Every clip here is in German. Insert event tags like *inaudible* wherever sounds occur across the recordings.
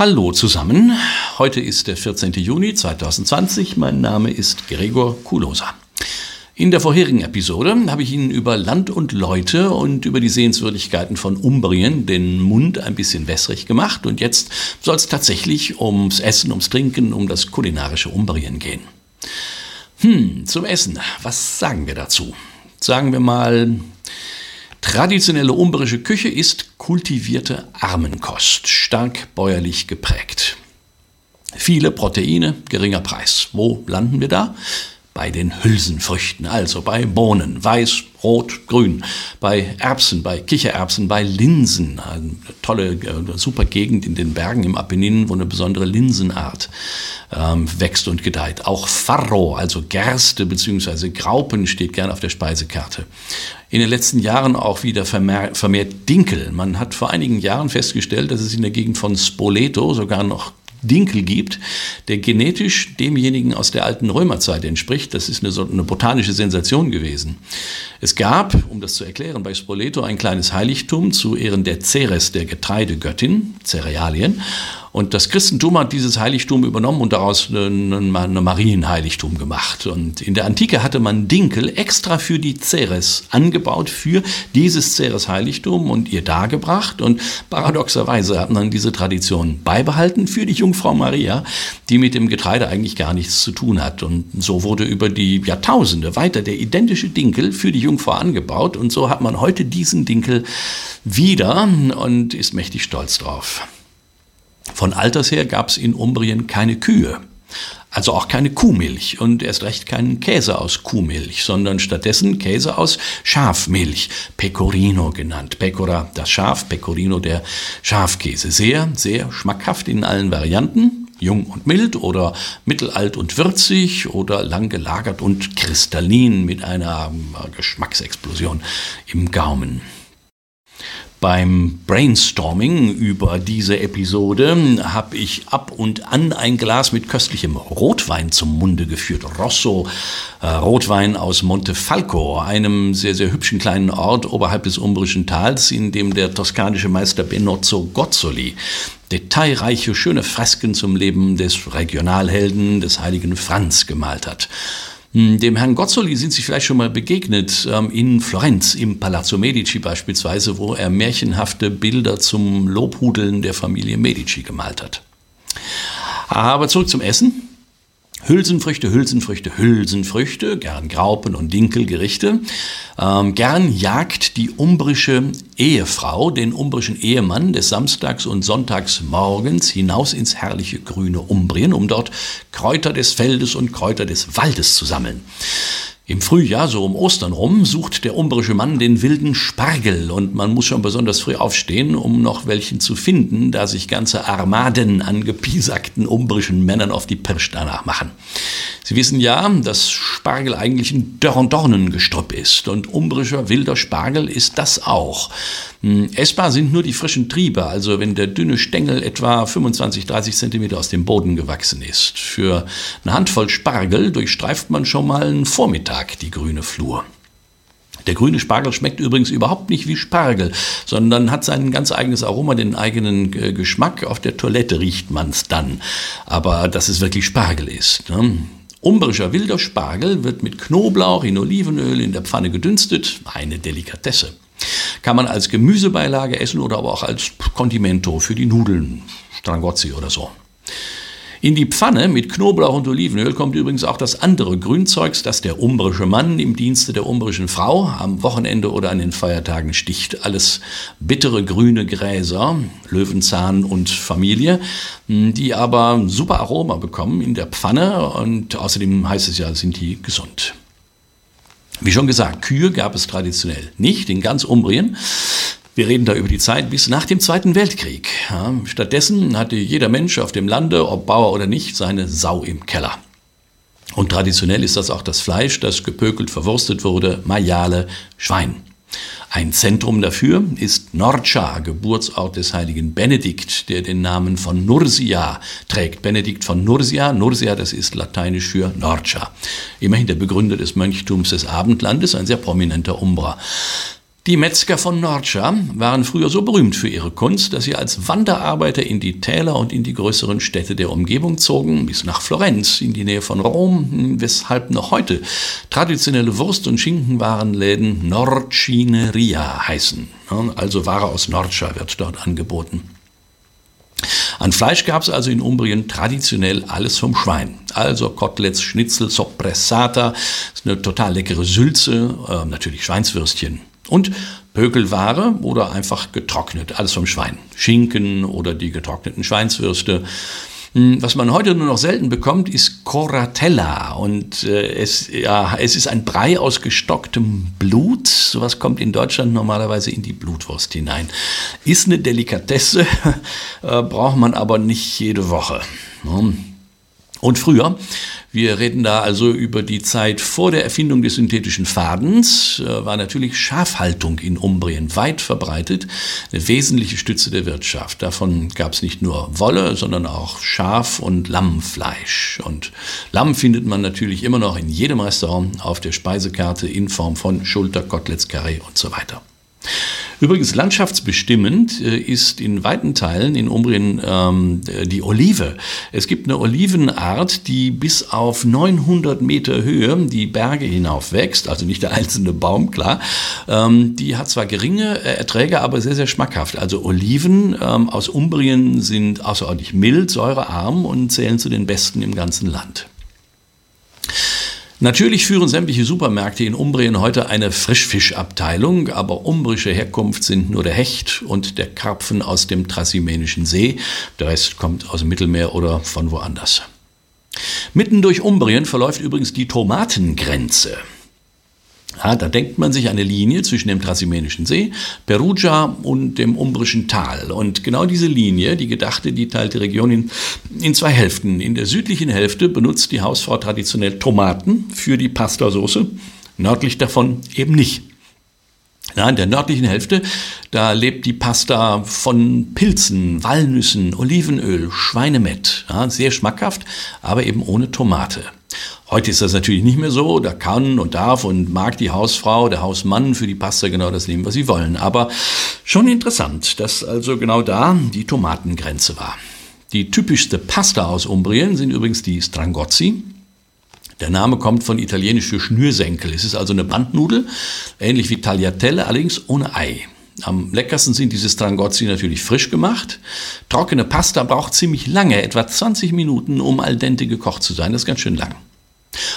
Hallo zusammen. Heute ist der 14. Juni 2020. Mein Name ist Gregor Kulosa. In der vorherigen Episode habe ich Ihnen über Land und Leute und über die Sehenswürdigkeiten von Umbrien den Mund ein bisschen wässrig gemacht und jetzt soll es tatsächlich ums Essen, ums Trinken, um das kulinarische Umbrien gehen. Hm, zum Essen. Was sagen wir dazu? Sagen wir mal, Traditionelle umberische Küche ist kultivierte Armenkost, stark bäuerlich geprägt. Viele Proteine, geringer Preis. Wo landen wir da? Bei den Hülsenfrüchten, also bei Bohnen, weiß, rot, grün, bei Erbsen, bei Kichererbsen, bei Linsen. Eine tolle, äh, super Gegend in den Bergen im Apennin, wo eine besondere Linsenart ähm, wächst und gedeiht. Auch Farro, also Gerste bzw. Graupen, steht gern auf der Speisekarte. In den letzten Jahren auch wieder vermehrt, vermehrt Dinkel. Man hat vor einigen Jahren festgestellt, dass es in der Gegend von Spoleto sogar noch Dinkel gibt, der genetisch demjenigen aus der alten Römerzeit entspricht. Das ist eine, so eine botanische Sensation gewesen. Es gab, um das zu erklären, bei Spoleto ein kleines Heiligtum zu Ehren der Ceres, der Getreidegöttin, Cerealien. Und das Christentum hat dieses Heiligtum übernommen und daraus ein Marienheiligtum gemacht. Und in der Antike hatte man Dinkel extra für die Ceres angebaut, für dieses Ceres-Heiligtum und ihr dargebracht. Und paradoxerweise hat man diese Tradition beibehalten für die Jungfrau Maria, die mit dem Getreide eigentlich gar nichts zu tun hat. Und so wurde über die Jahrtausende weiter der identische Dinkel für die Jungfrau angebaut. Und so hat man heute diesen Dinkel wieder und ist mächtig stolz drauf. Von alters her gab es in Umbrien keine Kühe. Also auch keine Kuhmilch und erst recht keinen Käse aus Kuhmilch, sondern stattdessen Käse aus Schafmilch, Pecorino genannt. Pecora das Schaf, Pecorino der Schafkäse. Sehr, sehr schmackhaft in allen Varianten. Jung und mild oder mittelalt und würzig oder lang gelagert und kristallin mit einer Geschmacksexplosion im Gaumen. Beim Brainstorming über diese Episode habe ich ab und an ein Glas mit köstlichem Rotwein zum Munde geführt. Rosso, äh, Rotwein aus Montefalco, einem sehr, sehr hübschen kleinen Ort oberhalb des Umbrischen Tals, in dem der toskanische Meister Benozzo Gozzoli detailreiche, schöne Fresken zum Leben des Regionalhelden, des heiligen Franz gemalt hat. Hm, dem Herrn Gozzoli sind Sie vielleicht schon mal begegnet, ähm, in Florenz, im Palazzo Medici beispielsweise, wo er märchenhafte Bilder zum Lobhudeln der Familie Medici gemalt hat. Aber zurück zum Essen. Hülsenfrüchte, Hülsenfrüchte, Hülsenfrüchte, gern Graupen und Dinkelgerichte. Ähm, gern jagt die umbrische Ehefrau den umbrischen Ehemann des Samstags und Sonntags morgens hinaus ins herrliche grüne Umbrien, um dort Kräuter des Feldes und Kräuter des Waldes zu sammeln. Im Frühjahr, so um Ostern rum, sucht der umbrische Mann den wilden Spargel und man muss schon besonders früh aufstehen, um noch welchen zu finden, da sich ganze Armaden an gepiesakten umbrischen Männern auf die Pirsch danach machen. Sie wissen ja, dass Spargel eigentlich ein Dornengestrüpp ist und umbrischer wilder Spargel ist das auch. Hm, essbar sind nur die frischen Triebe, also wenn der dünne Stängel etwa 25, 30 Zentimeter aus dem Boden gewachsen ist. Für eine Handvoll Spargel durchstreift man schon mal einen Vormittag die grüne Flur. Der grüne Spargel schmeckt übrigens überhaupt nicht wie Spargel, sondern hat sein ganz eigenes Aroma, den eigenen äh, Geschmack. Auf der Toilette riecht man es dann. Aber dass es wirklich Spargel ist. Ne? Umbrischer wilder Spargel wird mit Knoblauch in Olivenöl in der Pfanne gedünstet. Eine Delikatesse. Kann man als Gemüsebeilage essen oder aber auch als Condimento für die Nudeln, Strangozzi oder so. In die Pfanne mit Knoblauch und Olivenöl kommt übrigens auch das andere Grünzeugs, das der umbrische Mann im Dienste der umbrischen Frau am Wochenende oder an den Feiertagen sticht. Alles bittere grüne Gräser, Löwenzahn und Familie, die aber super Aroma bekommen in der Pfanne und außerdem heißt es ja, sind die gesund. Wie schon gesagt, Kühe gab es traditionell nicht in ganz Umbrien. Wir reden da über die Zeit bis nach dem Zweiten Weltkrieg. Stattdessen hatte jeder Mensch auf dem Lande, ob Bauer oder nicht, seine Sau im Keller. Und traditionell ist das auch das Fleisch, das gepökelt verwurstet wurde, Majale, Schwein. Ein Zentrum dafür ist Norcia, Geburtsort des heiligen Benedikt, der den Namen von Nursia trägt. Benedikt von Nursia, Nursia, das ist lateinisch für Norcia. Immerhin der Begründer des Mönchtums des Abendlandes, ein sehr prominenter Umbra. Die Metzger von Norcia waren früher so berühmt für ihre Kunst, dass sie als Wanderarbeiter in die Täler und in die größeren Städte der Umgebung zogen, bis nach Florenz, in die Nähe von Rom, weshalb noch heute traditionelle Wurst- und Schinkenwarenläden Norcineria heißen. Also Ware aus Norcia wird dort angeboten. An Fleisch gab es also in Umbrien traditionell alles vom Schwein. Also Koteletts, Schnitzel, Soppressata, eine total leckere Sülze, äh, natürlich Schweinswürstchen. Und Pökelware oder einfach getrocknet, alles vom Schwein. Schinken oder die getrockneten Schweinswürste. Hm, was man heute nur noch selten bekommt, ist Coratella. Und äh, es, ja, es ist ein Brei aus gestocktem Blut. Sowas kommt in Deutschland normalerweise in die Blutwurst hinein. Ist eine Delikatesse, *laughs* äh, braucht man aber nicht jede Woche. Hm. Und früher wir reden da also über die Zeit vor der Erfindung des synthetischen Fadens, äh, war natürlich Schafhaltung in Umbrien weit verbreitet, eine wesentliche Stütze der Wirtschaft. Davon gab es nicht nur Wolle, sondern auch Schaf- und Lammfleisch. Und Lamm findet man natürlich immer noch in jedem Restaurant auf der Speisekarte in Form von Schulter, Koteletts, Carré und so weiter. Übrigens landschaftsbestimmend äh, ist in weiten Teilen in Umbrien ähm, die Olive. Es gibt eine Olivenart, die bis auf 900 Meter Höhe die Berge hinauf wächst, also nicht der einzelne Baum, klar. Ähm, die hat zwar geringe äh, Erträge, aber sehr, sehr schmackhaft. Also Oliven ähm, aus Umbrien sind außerordentlich mild, säurearm und zählen zu den besten im ganzen Land. Natürlich führen sämtliche Supermärkte in Umbrien heute eine Frischfischabteilung, aber umbrische Herkunft sind nur der Hecht und der Karpfen aus dem Trasimenischen See. Der Rest kommt aus dem Mittelmeer oder von woanders. Mitten durch Umbrien verläuft übrigens die Tomatengrenze. Ja, da denkt man sich eine Linie zwischen dem Trasimenischen See, Perugia und dem Umbrischen Tal. Und genau diese Linie, die gedachte, die teilt die Region in, in zwei Hälften. In der südlichen Hälfte benutzt die Hausfrau traditionell Tomaten für die Pastasoße, nördlich davon eben nicht. Ja, in der nördlichen Hälfte, da lebt die Pasta von Pilzen, Walnüssen, Olivenöl, Schweinemett. Ja, sehr schmackhaft, aber eben ohne Tomate. Heute ist das natürlich nicht mehr so. Da kann und darf und mag die Hausfrau, der Hausmann für die Pasta genau das nehmen, was sie wollen. Aber schon interessant, dass also genau da die Tomatengrenze war. Die typischste Pasta aus Umbrien sind übrigens die Strangozzi. Der Name kommt von italienisch für Schnürsenkel. Es ist also eine Bandnudel, ähnlich wie Tagliatelle, allerdings ohne Ei. Am leckersten sind diese Strangozzi natürlich frisch gemacht. Trockene Pasta braucht ziemlich lange, etwa 20 Minuten, um al dente gekocht zu sein. Das ist ganz schön lang.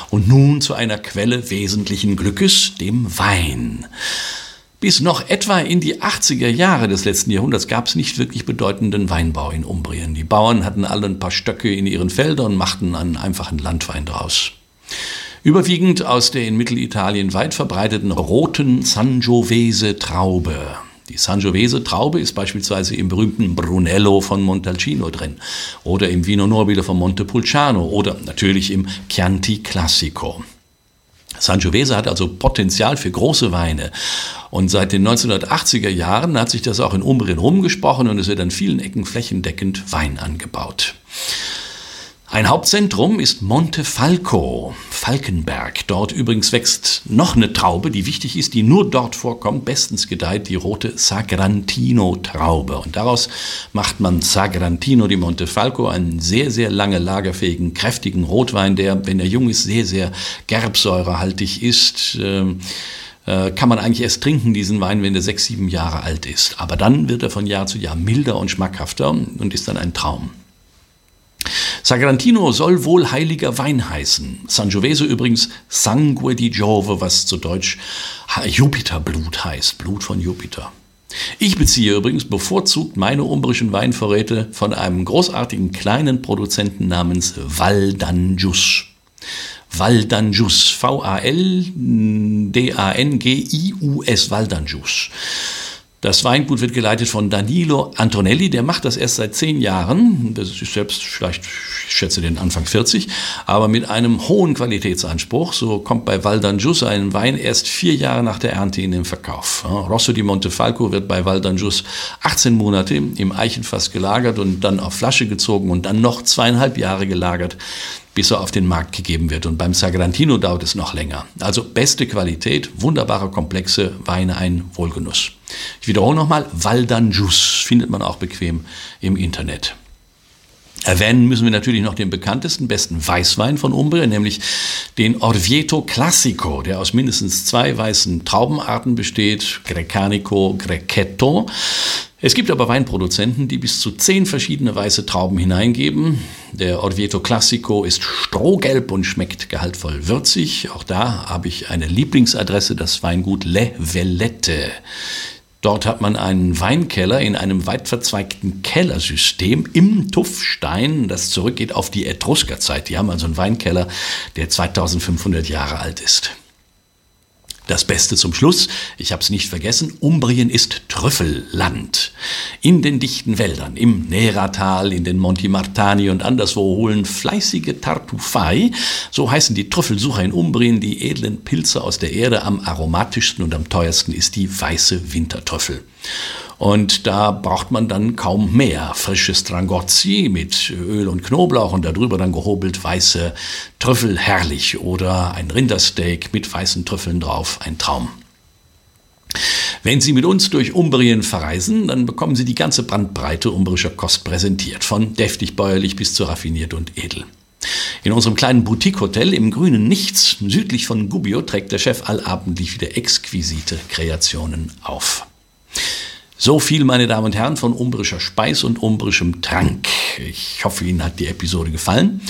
Und nun zu einer Quelle wesentlichen Glückes, dem Wein. Bis noch etwa in die 80er Jahre des letzten Jahrhunderts gab es nicht wirklich bedeutenden Weinbau in Umbrien. Die Bauern hatten alle ein paar Stöcke in ihren Feldern und machten einen einfachen Landwein draus. Überwiegend aus der in Mittelitalien weit verbreiteten roten Sangiovese Traube. Die Sangiovese Traube ist beispielsweise im berühmten Brunello von Montalcino drin oder im Vino Nobile von Montepulciano oder natürlich im Chianti Classico. Sangiovese hat also Potenzial für große Weine. Und seit den 1980er Jahren hat sich das auch in Umbrien rumgesprochen und es wird an vielen Ecken flächendeckend Wein angebaut. Ein Hauptzentrum ist Montefalco, Falkenberg. Dort übrigens wächst noch eine Traube, die wichtig ist, die nur dort vorkommt, bestens gedeiht, die rote Sagrantino-Traube. Und daraus macht man Sagrantino di Montefalco, einen sehr, sehr lange lagerfähigen, kräftigen Rotwein, der, wenn er jung ist, sehr, sehr gerbsäurehaltig ist. Ähm, äh, kann man eigentlich erst trinken, diesen Wein, wenn er sechs, sieben Jahre alt ist. Aber dann wird er von Jahr zu Jahr milder und schmackhafter und ist dann ein Traum. Sagrantino soll wohl heiliger Wein heißen. Sangiovese übrigens Sangue di Giove, was zu Deutsch Jupiterblut heißt, Blut von Jupiter. Ich beziehe übrigens bevorzugt meine umbrischen Weinvorräte von einem großartigen kleinen Produzenten namens Valdanjus. Valdanjus, V-A-L-D-A-N-G-I-U-S, Valdanjus. Das Weingut wird geleitet von Danilo Antonelli, der macht das erst seit zehn Jahren. Ist selbst vielleicht schätze den Anfang 40, aber mit einem hohen Qualitätsanspruch. So kommt bei Val d'Anjus ein Wein erst vier Jahre nach der Ernte in den Verkauf. Rosso di Montefalco wird bei Val d'Anjus 18 Monate im Eichenfass gelagert und dann auf Flasche gezogen und dann noch zweieinhalb Jahre gelagert bis er auf den Markt gegeben wird. Und beim Sagrantino dauert es noch länger. Also beste Qualität, wunderbare, komplexe Weine, ein Wohlgenuss. Ich wiederhole nochmal, Val d'Anjus findet man auch bequem im Internet. Erwähnen müssen wir natürlich noch den bekanntesten, besten Weißwein von Umbrien, nämlich den Orvieto Classico, der aus mindestens zwei weißen Traubenarten besteht, Grecanico, Grechetto. Es gibt aber Weinproduzenten, die bis zu zehn verschiedene weiße Trauben hineingeben. Der Orvieto Classico ist strohgelb und schmeckt gehaltvoll würzig. Auch da habe ich eine Lieblingsadresse, das Weingut Le Vellette. Dort hat man einen Weinkeller in einem weit verzweigten Kellersystem im Tuffstein, das zurückgeht auf die Etruskerzeit. Die haben also einen Weinkeller, der 2500 Jahre alt ist. Das Beste zum Schluss, ich habe es nicht vergessen, Umbrien ist Trüffelland. In den dichten Wäldern, im Neratal, in den Monti Martani und anderswo holen fleißige Tartufai, so heißen die Trüffelsucher in Umbrien, die edlen Pilze aus der Erde. Am aromatischsten und am teuersten ist die weiße Wintertrüffel. Und da braucht man dann kaum mehr. Frische Strangozzi mit Öl und Knoblauch und darüber dann gehobelt weiße Trüffel, herrlich. Oder ein Rindersteak mit weißen Trüffeln drauf, ein Traum. Wenn Sie mit uns durch Umbrien verreisen, dann bekommen Sie die ganze Bandbreite umbrischer Kost präsentiert, von deftig bäuerlich bis zu raffiniert und edel. In unserem kleinen Boutique-Hotel im grünen Nichts südlich von Gubbio trägt der Chef allabendlich wieder exquisite Kreationen auf. So viel, meine Damen und Herren, von umbrischer Speis und umbrischem Trank. Ich hoffe, Ihnen hat die Episode gefallen.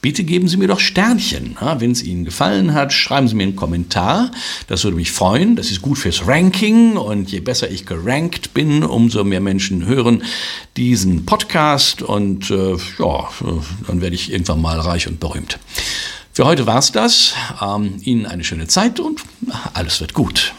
Bitte geben Sie mir doch Sternchen. Wenn es Ihnen gefallen hat, schreiben Sie mir einen Kommentar. Das würde mich freuen. Das ist gut fürs Ranking. Und je besser ich gerankt bin, umso mehr Menschen hören diesen Podcast. Und äh, ja, dann werde ich irgendwann mal reich und berühmt. Für heute war es das. Ähm, Ihnen eine schöne Zeit und alles wird gut.